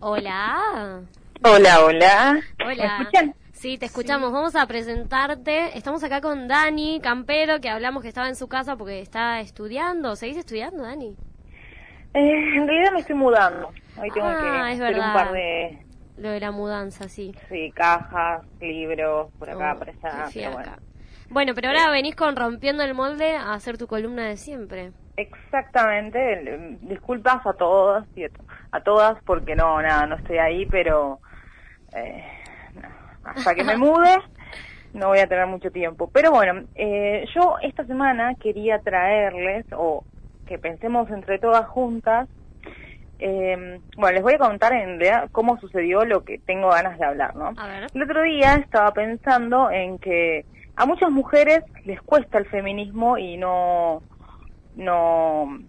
Hola. Hola, hola. Hola. ¿Me escuchan? Sí, te escuchamos. Vamos a presentarte. Estamos acá con Dani Campero, que hablamos que estaba en su casa porque está estudiando. ¿Seguís estudiando, Dani? Eh, en realidad me estoy mudando. Hoy tengo Ah, que es hacer un par de Lo de la mudanza, sí. sí, cajas, libros, por acá, Oh, por allá. pero bueno. Bueno, pero ahora venís con Rompiendo el Molde a hacer tu columna de siempre. Exactamente. Disculpas a todos y a, to- a todas porque no, nada, no estoy ahí, pero eh, no, hasta que me mude no voy a tener mucho tiempo. Pero bueno, eh, yo esta semana quería traerles o que pensemos entre todas juntas. eh, bueno, les voy a contar en realidad cómo sucedió lo que tengo ganas de hablar, ¿no? A ver. El otro día estaba pensando en que a muchas mujeres les cuesta el feminismo y no no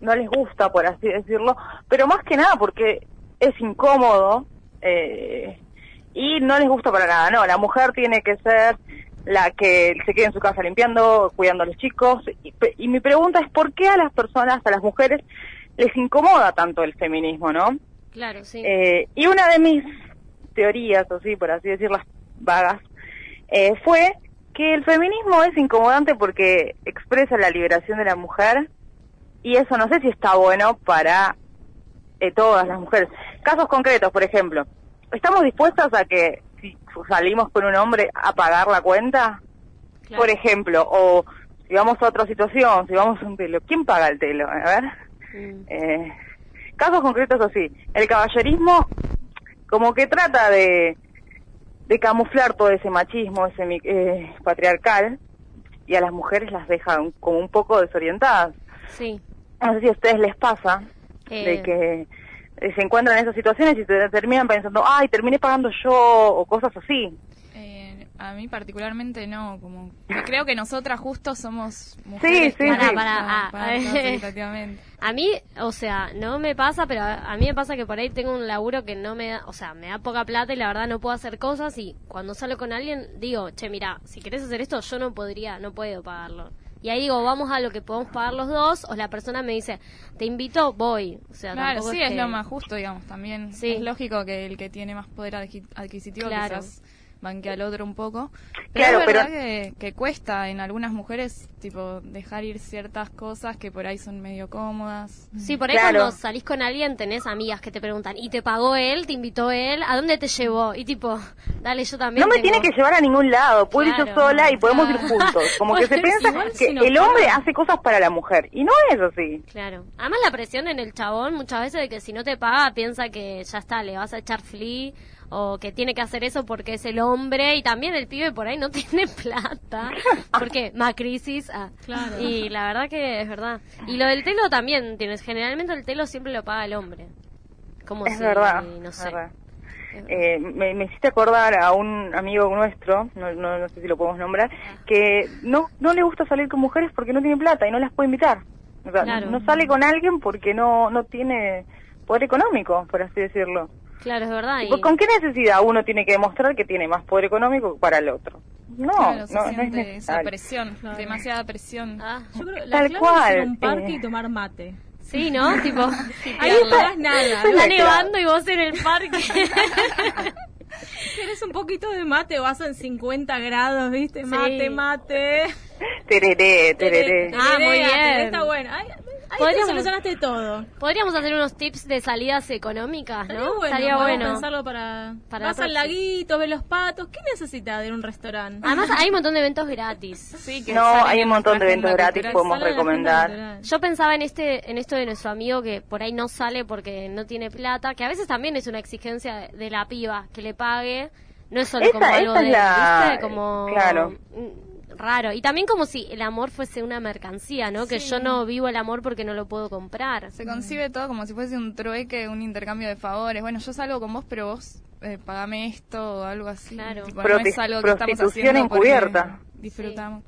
no les gusta por así decirlo, pero más que nada porque es incómodo eh, y no les gusta para nada. No, la mujer tiene que ser la que se quede en su casa limpiando, cuidando a los chicos. Y, y mi pregunta es por qué a las personas, a las mujeres, les incomoda tanto el feminismo, ¿no? Claro, sí. Eh, y una de mis teorías, o sí, por así decirlas vagas, eh, fue que el feminismo es incomodante porque expresa la liberación de la mujer y eso no sé si está bueno para eh, todas las mujeres. Casos concretos, por ejemplo, ¿estamos dispuestas a que si salimos con un hombre a pagar la cuenta? Claro. Por ejemplo, o si vamos a otra situación, si vamos a un telo, ¿quién paga el telo? A ver. Mm. Eh, casos concretos así. El caballerismo como que trata de, de camuflar todo ese machismo, ese eh, patriarcal, y a las mujeres las deja un- como un poco desorientadas. Sí. No sé si a ustedes les pasa Eh. de que eh, se encuentran en esas situaciones y te- terminan pensando, ay, terminé pagando yo, o cosas así. Eh, a mí particularmente no, como creo que nosotras justo somos mujeres sí, que sí. a Pará, ah, ah, todo equitativamente. A mí, o sea, no me pasa, pero a, a mí me pasa que por ahí tengo un laburo que no me da, o sea, me da poca plata y la verdad no puedo hacer cosas y cuando salgo con alguien digo, che, mira, si querés hacer esto yo no podría, no puedo pagarlo. Y ahí digo, vamos a lo que podemos pagar los dos o la persona me dice, te invito, voy. O sea, Claro, sí, es lo más justo, digamos, también. Sí. Es lógico que el que tiene más poder adqui- adquisitivo Claro. quizás banque al otro un poco. Pero Claro, es pero- verdad que, que cuesta en algunas mujeres, tipo, dejar ir ciertas cosas que por ahí son medio cómodas. Sí, por ahí Claro. cuando salís con alguien tenés amigas que te preguntan, ¿y te pagó él? ¿Te invitó él? ¿A dónde te llevó? Y tipo, dale, yo también No me tengo- tiene que llevar a ningún lado, puedo ir yo sola y podemos ir juntos. Como que se Bueno, piensa que si el hombre hace cosas para la mujer y no es así. Claro. Además la presión en el chabón muchas veces de que si no te paga piensa que ya está, le vas a echar flea o que tiene que hacer eso porque es el hombre y también el pibe por ahí no tiene plata porque más crisis ah. Claro. y la verdad que es verdad y lo del telo también tienes generalmente el telo siempre lo paga el hombre como Es si, verdad, no sé verdad. Eh, me, me hiciste acordar a un amigo nuestro, no, no, no sé si lo podemos nombrar, Ah. que no no le gusta salir con mujeres porque no tiene plata y no las puede invitar. O sea, Claro. no sale con alguien porque no no tiene poder económico, por así decirlo. Claro es verdad y- ¿Con qué necesidad uno tiene que demostrar que tiene más poder económico que para el otro? No, Claro, se no, no es siente esa presión, Claro. demasiada presión. Ah, Yo creo que la Tal clave cual, es ir a un parque eh. y tomar mate. sí no tipo Ahí no pagas nada. Es está nevando y vos en el parque Tienes un poquito de mate, vas en 50 grados, ¿viste? Mate, Sí. mate. Tereré, tereré. Ah, muy Tereré, bien. Está bueno. Ahí, ahí te Podríamos- solucionaste todo. podríamos hacer unos tips de salidas económicas Estaría no bueno, estaría bueno pensarlo para... Para vas la al próxima. laguito, ves los patos. ¿Qué necesitas de un restaurante? Además hay un montón de eventos gratis. Sí, que No, hay un montón de eventos gratis, cultural. podemos recomendar. Yo pensaba en este, en esto de nuestro amigo que por ahí no sale porque no tiene plata, que a veces también es una exigencia de la piba que le pague, no es solo Esa- como algo de, es la- ¿viste? Como claro. Raro. Y también como si el amor fuese una mercancía, ¿no? Que yo no vivo el amor porque no lo puedo comprar. Se concibe todo como si fuese un trueque, un intercambio de favores. Bueno, yo salgo con vos, pero vos eh, pagame esto o algo así. Claro. Tipo, no es algo que estamos prostitución haciendo porque encubierta. Disfrutamos.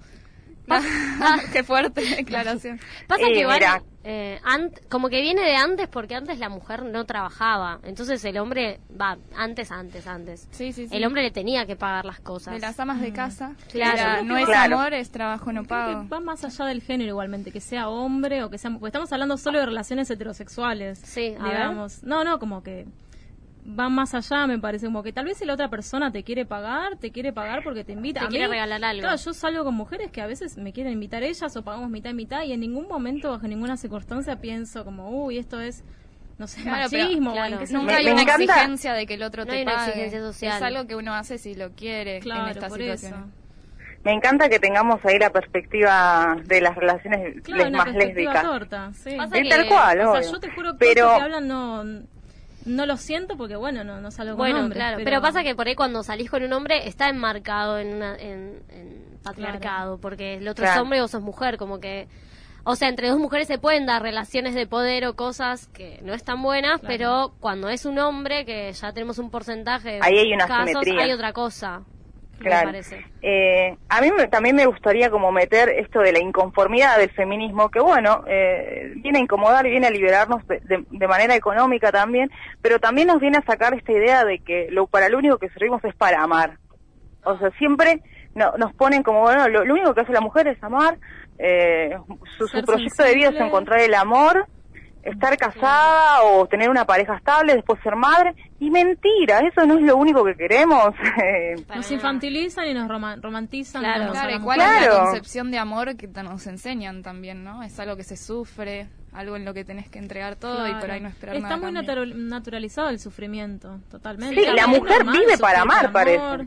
Qué fuerte declaración. Pasa Eh, que igual, mira. eh, ant- como que viene de antes porque antes la mujer no trabajaba. Entonces el hombre, va, antes, antes, antes. Sí, sí, sí. El hombre le tenía que pagar las cosas. De las amas de casa. Claro. Era, no es Claro. amor, es trabajo no Creo pago. que va más allá del género igualmente, que sea hombre o que sea... Porque estamos hablando solo de relaciones heterosexuales. Sí, a ver. digamos. No, no, como que van más allá, me parece, como que tal vez si la otra persona te quiere pagar, te quiere pagar porque te invita. Te A quiere mí, regalar algo. Claro, yo salgo con mujeres que a veces me quieren invitar ellas o pagamos mitad y mitad y en ningún momento, bajo ninguna circunstancia pienso como, uy, esto es, no sé, Claro, pero- machismo. o claro. en qué Nunca Me- hay me una encanta- exigencia de que el otro No te hay una pague. exigencia social. Es algo que uno hace si lo quiere Claro, en eso. Me encanta que tengamos ahí la perspectiva de las relaciones Claro, les- una más perspectiva lésbicas. torta, sí. Pasa que- tal cual, O sea, obvio. yo te juro que pero que hablan no, no lo siento porque, bueno, no, no salgo con Bueno, hombres, claro, pero... pasa que por ahí cuando salís con un hombre está enmarcado en, una, en, en patriarcado, porque el otro es hombre y vos sos mujer, como que... O sea, entre dos mujeres se pueden dar relaciones de poder o cosas que no están buenas, Claro. pero cuando es un hombre, que ya tenemos un porcentaje de Ahí hay una casos, simetría. hay otra cosa, Claro. Eh, a mí me- también me gustaría como meter esto de la inconformidad del feminismo, que bueno, eh, viene a incomodar y viene a liberarnos de, de- de manera económica también, pero también nos viene a sacar esta idea de que lo para lo único que servimos es para amar. O sea, siempre no- nos ponen como, bueno, lo, lo único que hace la mujer es amar, eh, su, su proyecto de vida es encontrar el amor, estar casada o tener una pareja estable, después ser madre, y mentira, eso no es lo único que queremos. Nos infantilizan y nos roma- romantizan. Claro. nos Claro, ¿y hablamos cuál con- es la Claro. concepción de amor que te- nos enseñan también, no? Es algo que se sufre, algo en lo que tenés que entregar todo y por Claro. ahí no esperar Está nada. muy natural- naturalizado el sufrimiento, totalmente. Sí, la mujer vive para amar, amor.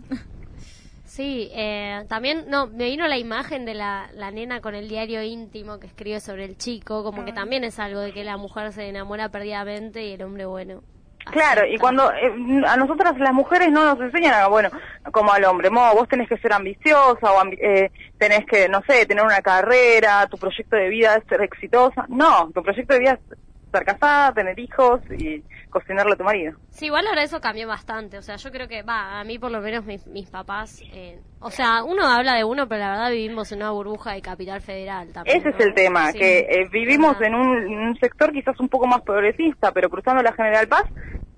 Sí, eh, también no me vino la imagen de la, la nena con el diario íntimo que escribe sobre el chico, como que también es algo de que la mujer se enamora perdidamente y el hombre bueno. Claro, y cuando eh, a nosotras las mujeres no nos enseñan, a, bueno, como al hombre, mo, vos tenés que ser ambiciosa o ambi- eh, tenés que, no sé, tener una carrera, tu proyecto de vida es ser exitosa. No, tu proyecto de vida es estar casada, tener hijos y cocinarle a tu marido. Sí, igual ahora eso cambió bastante. O sea, yo creo que, va, a mí por lo menos mis, mis papás. eh, o sea, uno habla de uno, pero la verdad vivimos en una burbuja de capital federal también. Ese es el tema, Sí, que eh, vivimos en un, sector quizás un poco más progresista, pero cruzando la General Paz,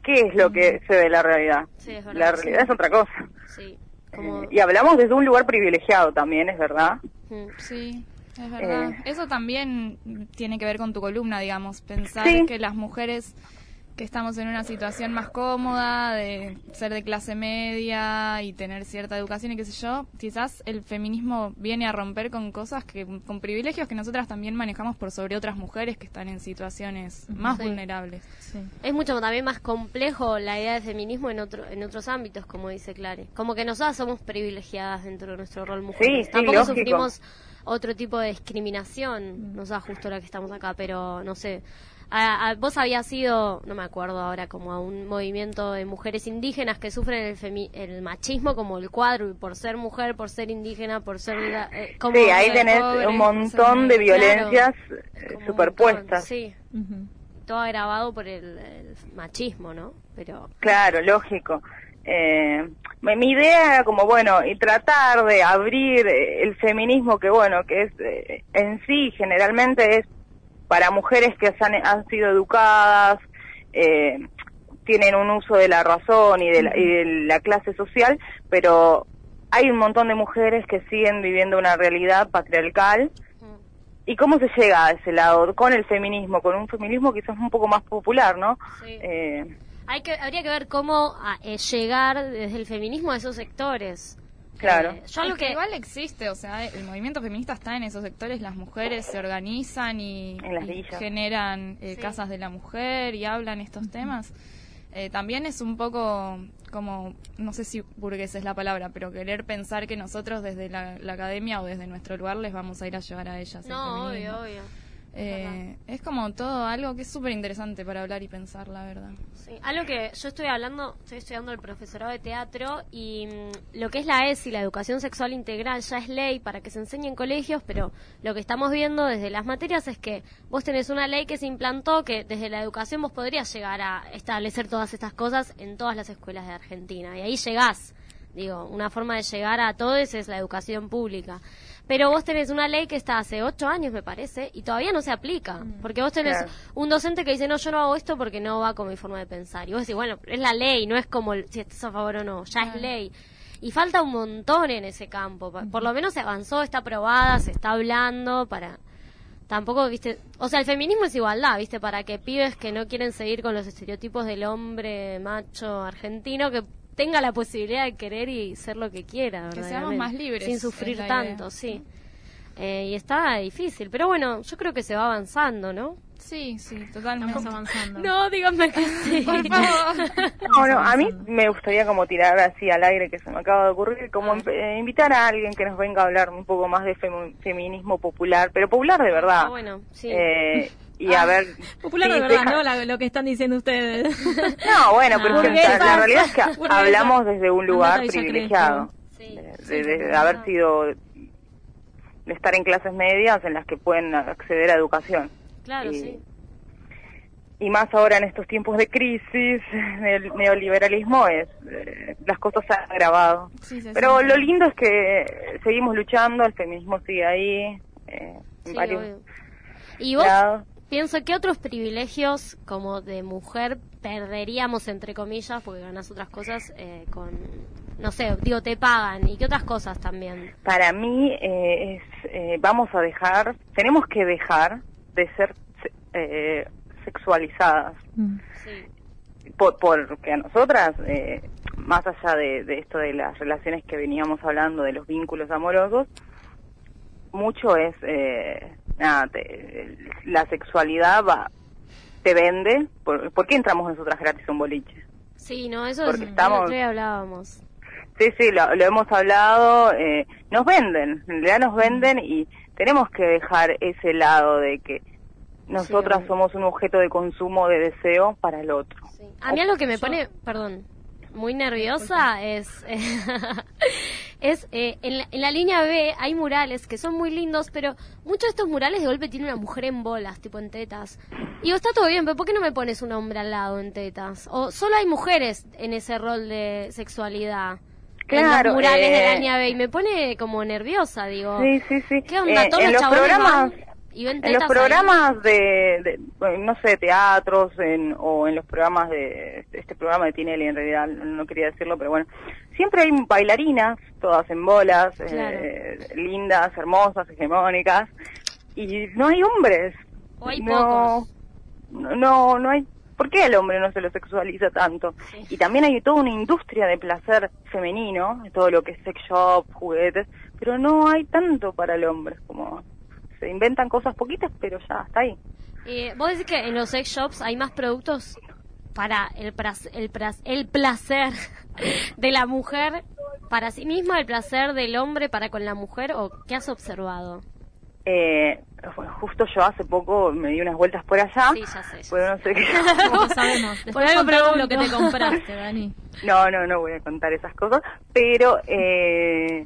¿qué es lo que se ve la realidad? Sí, es verdad, la sí. realidad es otra cosa. Sí, como. Eh, y hablamos desde un lugar privilegiado también, es verdad. Sí, es verdad. Eh. Eso también tiene que ver con tu columna, digamos, pensar Sí. que las mujeres que estamos en una situación más cómoda, de ser de clase media y tener cierta educación y qué sé yo, quizás el feminismo viene a romper con cosas que, con privilegios que nosotras también manejamos por sobre otras mujeres que están en situaciones más Sí. vulnerables. Sí. Es mucho también más complejo la idea de feminismo en otro, en otros ámbitos, como dice Clare. Como que nosotras somos privilegiadas dentro de nuestro rol mujeres. sí, Tampoco lógico. sufrimos otro tipo de discriminación, no sea justo la que estamos acá, pero no sé. A- a- vos habías ido, no me acuerdo ahora, como a un movimiento de mujeres indígenas que sufren el, femi- el machismo como el cuadro, y por ser mujer, por ser indígena, por ser... eh, como Sí, ahí tenés un montón de violencias eh, superpuestas. montón, Sí, Ujú. todo agravado por el, el machismo, ¿no? Pero... Claro, lógico. Eh, mi idea era como, bueno, y tratar de abrir eh, el feminismo que, bueno, que es eh, en sí generalmente es para mujeres que se han, han sido educadas, eh, tienen un uso de la razón y de la, y de la clase social, pero hay un montón de mujeres que siguen viviendo una realidad patriarcal. ¿Y cómo se llega a ese lado? Con el feminismo, con un feminismo quizás un poco más popular, ¿no? Sí. Eh, Hay que, habría que ver cómo ah, eh, llegar desde el feminismo a esos sectores. Claro. Eh, yo Es algo que que... igual existe, o sea, el movimiento feminista está en esos sectores, las mujeres se organizan y, En las y villas. generan eh, Sí. casas de la mujer y hablan estos temas. Eh, también es un poco como, no sé si burgués es la palabra, pero querer pensar que nosotros desde la, la academia o desde nuestro lugar les vamos a ir a llevar a ellas. el No, obvio, obvio. Eh, es como todo algo que es súper interesante para hablar y pensar, la verdad. Sí, algo que yo estoy hablando, estoy estudiando el profesorado de teatro y mm, lo que es la ESI, la educación sexual integral, ya es ley para que se enseñe en colegios, pero lo que estamos viendo desde las materias es que vos tenés una ley que se implantó que desde la educación vos podrías llegar a establecer todas estas cosas en todas las escuelas de Argentina y ahí llegás. Digo, una forma de llegar a todos es la educación pública. Pero vos tenés una ley que está hace ocho años, me parece, y todavía no se aplica. Porque vos tenés Claro. un docente que dice, no, yo no hago esto porque no va con mi forma de pensar. Y vos decís, bueno, es la ley, no es como si estás a favor o no, ya es ley. Y falta un montón en ese campo. Por lo menos se avanzó, está aprobada, se está hablando para... tampoco, viste, o sea, el feminismo es igualdad, viste, para que pibes que no quieren seguir con los estereotipos del hombre macho argentino, que tenga la posibilidad de querer y ser lo que quiera, Que seamos más libres, Sin sufrir tanto, idea. sí. Eh, y está difícil, pero bueno, yo creo que se va avanzando, ¿no? Sí, sí, totalmente. Estamos avanzando. No, díganme que sí. Por favor. No, no, a mí me gustaría como tirar así al aire que se me acaba de ocurrir, como eh, invitar a alguien que nos venga a hablar un poco más de femi- feminismo popular, pero popular de verdad. Ah, bueno, sí. Eh, y a ver... Popular sí, de verdad, deja- ¿no? La- lo que están diciendo ustedes. No, bueno, pero es que Burguesa. la, realidad es que hablamos desde un lugar privilegiado, Sí, de, sí, de- de sí, haber sí. sido, de estar en clases medias en las que pueden acceder a educación. Claro, y- sí. y más ahora en estos tiempos de crisis del neoliberalismo es eh, las cosas se han agravado Sí, se pero lo lindo es que seguimos luchando el feminismo sigue ahí eh, en Sí, varios obvio. ¿Y vos lados. Pienso que otros privilegios como de mujer perderíamos entre comillas porque ganas otras cosas eh, con no sé digo te pagan y qué otras cosas también para mí eh, es eh, vamos a dejar tenemos que dejar de ser se- eh, sexualizadas. Sí. Por, porque a nosotras, eh, más allá de, de esto de las relaciones que veníamos hablando, de los vínculos amorosos, mucho es, eh, nada, te- la sexualidad va, te vende. ¿Por, ¿por qué entramos nosotras gratis a un boliche? sí no eso Porque es estamos- día hablábamos Sí, sí, lo, lo hemos hablado, eh, nos venden, en realidad nos venden y tenemos que dejar ese lado de que nosotras somos un objeto de consumo de deseo para el otro. Sí. A mí algo que me pone, perdón, muy nerviosa es es eh, en, la, en la línea B hay murales que son muy lindos, pero muchos de estos murales de golpe tienen una mujer en bolas, tipo en tetas. Y digo, está todo bien, pero ¿por qué no me pones un hombre al lado en tetas? O solo hay mujeres en ese rol de sexualidad. en Claro, los murales de eh, la línea B y me pone como nerviosa, digo. Sí, sí, sí. ¿Qué onda? Eh, Todos en los programas, van y ven en los programas de, no sé, teatros en, o en los programas de este programa de Tinelli, en realidad no quería decirlo, pero bueno, siempre hay bailarinas, todas en bolas, Claro. eh, lindas, hermosas, hegemónicas, y no hay hombres. O hay no, pocos. No, no, no hay. ¿Por qué el hombre no se lo sexualiza tanto? Sí. Y también hay toda una industria de placer femenino, todo lo que es sex shop, juguetes, pero no hay tanto para el hombre, como se inventan cosas poquitas, pero ya está ahí. Eh, ¿Vos decís que en los sex shops hay más productos para el, el, el placer de la mujer para sí misma, el placer del hombre para con la mujer? ¿O qué has observado? Eh, bueno, justo yo hace poco me di unas vueltas por allá, Sí, ya sé. ya no sé qué. No sabemos. Por Después algo contanos lo que te compraste, Dani. No, no, no voy a contar esas cosas, pero eh,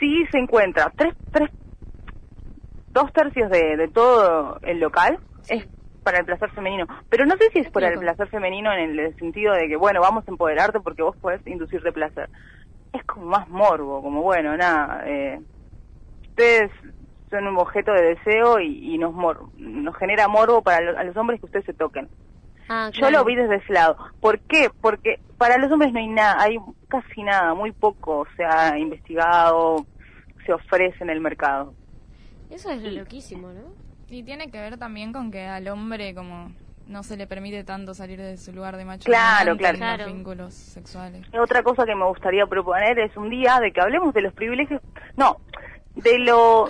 sí se encuentra tres, tres, dos tercios de, de todo el local es para el placer femenino, pero no sé si es para el placer femenino en el sentido de que, bueno, vamos a empoderarte porque vos podés inducirte placer. Es como más morbo, como, bueno, nada, eh, ustedes son un objeto de deseo y, y nos, mor nos genera morbo para lo- a los hombres que ustedes se toquen. Ah, Yo lo vi desde ese lado. ¿Por qué? Porque para los hombres no hay nada, hay casi nada, muy poco se ha investigado, se ofrece en el mercado. Eso es loquísimo, ¿no? Y tiene que ver también con que al hombre como no se le permite tanto salir de su lugar de macho Claro, claro. Claro. vínculos sexuales. Otra cosa que me gustaría proponer es un día de que hablemos de los privilegios, no, de lo,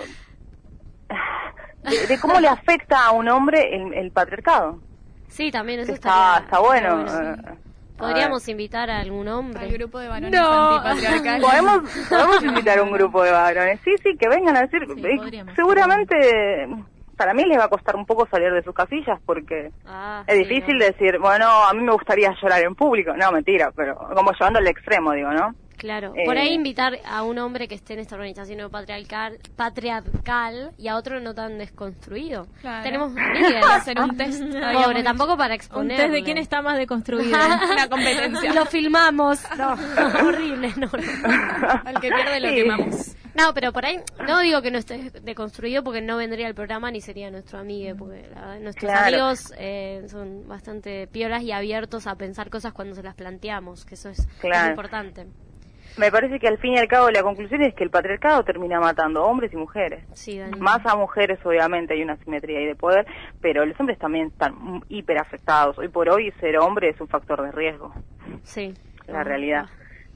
de, de cómo le afecta a un hombre el, el patriarcado. Sí, también eso Está, está bueno. estaría bueno. Podríamos invitar a algún hombre. Al grupo de varones No. antipatriarcales. Podemos, podemos invitar a un grupo de varones. Sí, sí, que vengan a decir. Sí, eh, podríamos. seguramente para mí les va a costar un poco salir de sus casillas porque Ah, es sí, difícil no. decir, bueno, a mí me gustaría llorar en público. No, mentira, pero como llevando al extremo, digo, ¿no? Claro, Eh, por ahí invitar a un hombre que esté en esta organización patriarcal, patriarcal y a otro no tan desconstruido. Claro. Tenemos que hacer un test. Pobre, tampoco para Un exponer. test de quién está más deconstruido. Una competencia. Lo filmamos. No, horrible, no, no. Al que pierde lo Sí. quemamos. No, pero por ahí no digo que no esté deconstruido porque no vendría al programa ni sería nuestro amigo, porque la verdad, nuestros Claro. amigos eh, son bastante piolas y abiertos a pensar cosas cuando se las planteamos, que eso es, es Claro. importante. Me parece que al fin y al cabo la conclusión es que el patriarcado termina matando a hombres y mujeres. Sí. Más a mujeres, obviamente, hay una simetría ahí de poder, pero los hombres también están hiper afectados. Hoy por hoy, ser hombre es un factor de riesgo, Sí. la realidad.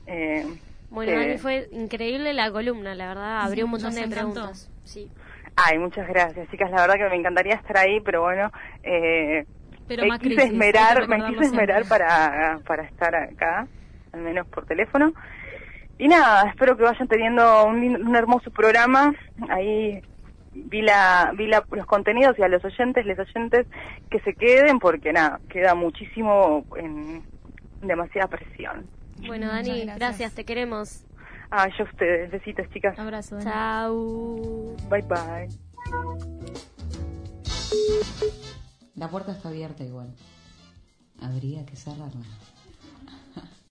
Eh, Bueno, que- Dani, fue increíble la columna, la verdad. Abrió un montón de preguntas. Sí. Ay, muchas gracias, chicas. La verdad que me encantaría estar ahí, pero bueno, eh, Pero me más quise esmerar, me quise esmerar para, para estar acá, al menos por teléfono. Y nada, espero que vayan teniendo un, un hermoso programa. Ahí vi la, vi la, los contenidos y a los oyentes, les oyentes que se queden porque nada, queda muchísimo en demasiada presión. Bueno, Dani, gracias. gracias. te queremos. Ah, yo a ustedes, besitos chicas. Abrazo. Dani. Chau. Bye bye. La puerta está abierta igual. Habría que cerrarla.